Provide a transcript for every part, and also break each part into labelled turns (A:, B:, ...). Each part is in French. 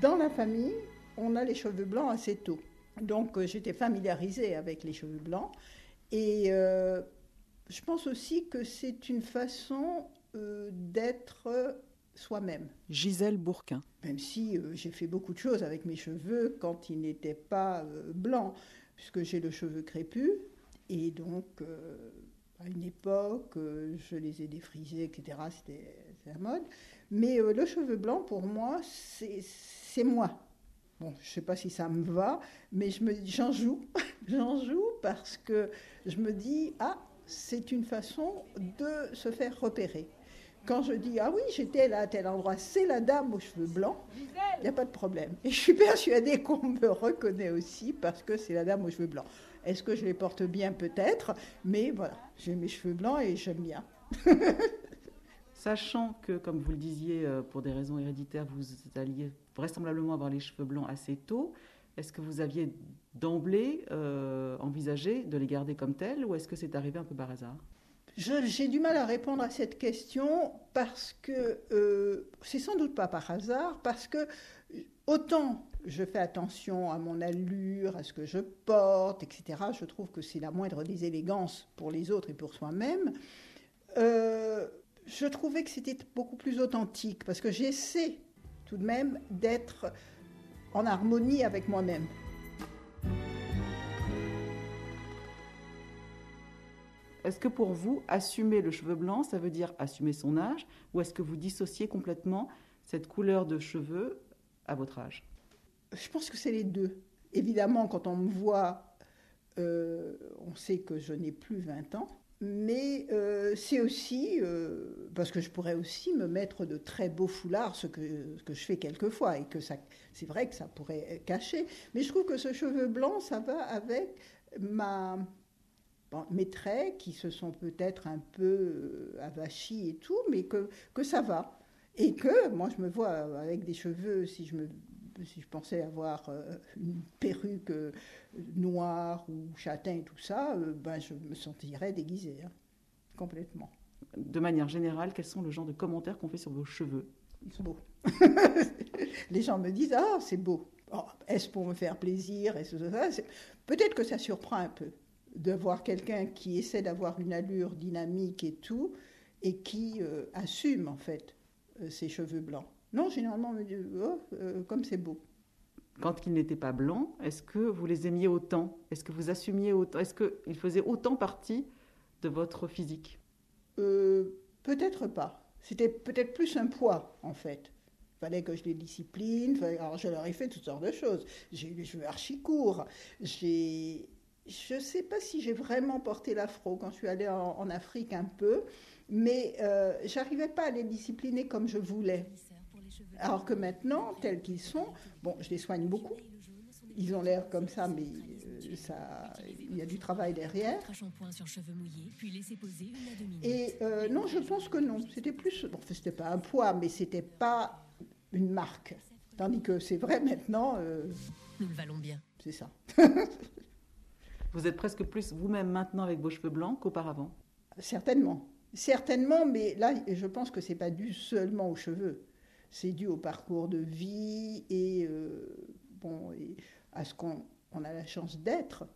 A: Dans la famille, on a les cheveux blancs assez tôt. Donc euh, j'étais familiarisée avec les cheveux blancs. Et euh, je pense aussi que c'est une façon euh, d'être soi-même.
B: Gisèle Bourquin.
A: Même si j'ai fait beaucoup de choses avec mes cheveux quand ils n'étaient pas blancs, puisque j'ai le cheveu crépus. Et donc, à une époque, je les ai défrisés, etc. C'était la mode. Mais euh, le cheveu blanc, pour moi, c'est moi. Bon, je ne sais pas si ça me va, mais j'en joue. j'en joue parce que je me dis, ah, c'est une façon de se faire repérer. Quand je dis, ah oui, j'étais là à tel endroit, c'est la dame aux cheveux blancs, il n'y a pas de problème. Et je suis persuadée qu'on me reconnaît aussi parce que c'est la dame aux cheveux blancs. Est-ce que je les porte bien Peut-être, mais voilà, j'ai mes cheveux blancs et j'aime bien.
B: Sachant que, comme vous le disiez, euh, pour des raisons héréditaires, vous alliez vraisemblablement avoir les cheveux blancs assez tôt, est-ce que vous aviez d'emblée euh, envisagé de les garder comme tels ou est-ce que c'est arrivé un peu par hasard?
A: J'ai du mal à répondre à cette question parce que euh, c'est sans doute pas par hasard, parce que autant je fais attention à mon allure, à ce que je porte, etc. Je trouve que c'est la moindre des élégances pour les autres et pour soi-même. Je trouvais que c'était beaucoup plus authentique parce que j'essaie tout de même d'être en harmonie avec moi-même.
B: Est-ce que pour vous, assumer le cheveu blanc, ça veut dire assumer son âge ou est-ce que vous dissociez complètement cette couleur de cheveux à votre âge?
A: Je pense que c'est les deux. Évidemment, quand on me voit, euh, on sait que je n'ai plus 20 ans. Mais euh, c'est aussi, euh, parce que je pourrais aussi me mettre de très beaux foulards, ce que, que je fais quelquefois, et que ça, c'est vrai que ça pourrait cacher. Mais je trouve que ce cheveu blanc, ça va avec ma, mes traits qui se sont peut-être un peu euh, avachis et tout, mais que, que ça va. Et que moi, je me vois avec des cheveux, si je, me, si je pensais avoir euh, une perruque euh, noire ou châtain et tout ça, euh, ben, je me sentirais déguisée, hein, complètement.
B: De manière générale, quels sont le genre de commentaires qu'on fait sur vos cheveux?
A: Ils sont beaux. Les gens me disent Ah, c'est beau. Oh, Est-ce pour me faire plaisir? Est-ce ça Peut-être que ça surprend un peu de voir quelqu'un qui essaie d'avoir une allure dynamique et tout, et qui euh, assume en fait euh, ses cheveux blancs. Non, généralement, on me dit Oh, euh, comme c'est beau.
B: Quand ils n'étaient pas blancs, est-ce que vous les aimiez autant? Est-ce que vous assumiez autant? Est-ce qu'ils faisaient autant partie de votre physique?
A: Euh, peut-être pas. C'était peut-être plus un poids, en fait. Il fallait que je les discipline. fallait- Alors, je leur ai fait toutes sortes de choses. J'ai eu les cheveux archi courts. J'ai. Je ne sais pas si j'ai vraiment porté l'afro quand je suis allée en, en Afrique un peu, mais euh, j'arrivais pas à les discipliner comme je voulais. Alors que maintenant, tels qu'ils sont, bon, je les soigne beaucoup. Ils ont l'air comme ça, mais euh, ça, il y a du travail derrière.
C: Un shampoing sur cheveux mouillés, puis laisser poser une à deux minutes.
A: Et euh, non, je pense que non. C'était plus. Bon, c'était pas un poids, mais c'était pas une marque. Tandis que c'est vrai maintenant, euh,
C: Nous le valons bien.
A: c'est ça.
B: Vous êtes presque plus vous-même maintenant avec vos cheveux blancs qu'auparavant?
A: Certainement. Certainement, mais là, je pense que c'est pas dû seulement aux cheveux. C'est dû au parcours de vie et, euh, bon, à ce qu'on on a la chance d'être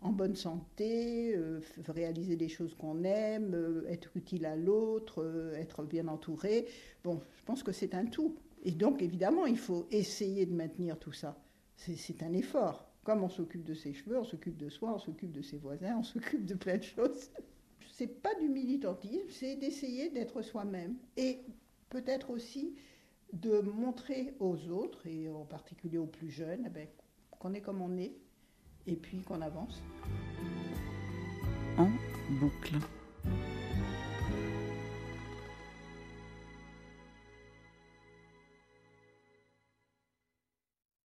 A: en bonne santé, euh, réaliser des choses qu'on aime, euh, être utile à l'autre, être bien entouré. Bon, je pense que c'est un tout. Et donc, évidemment, il faut essayer de maintenir tout ça. C'est un effort. Comme on s'occupe de ses cheveux, on s'occupe de soi, on s'occupe de ses voisins, on s'occupe de plein de choses. C'est pas du militantisme, c'est d'essayer d'être soi-même. Et peut-être aussi de montrer aux autres, et en particulier aux plus jeunes, eh ben, qu'on est comme on est, et puis qu'on avance.
B: En boucle.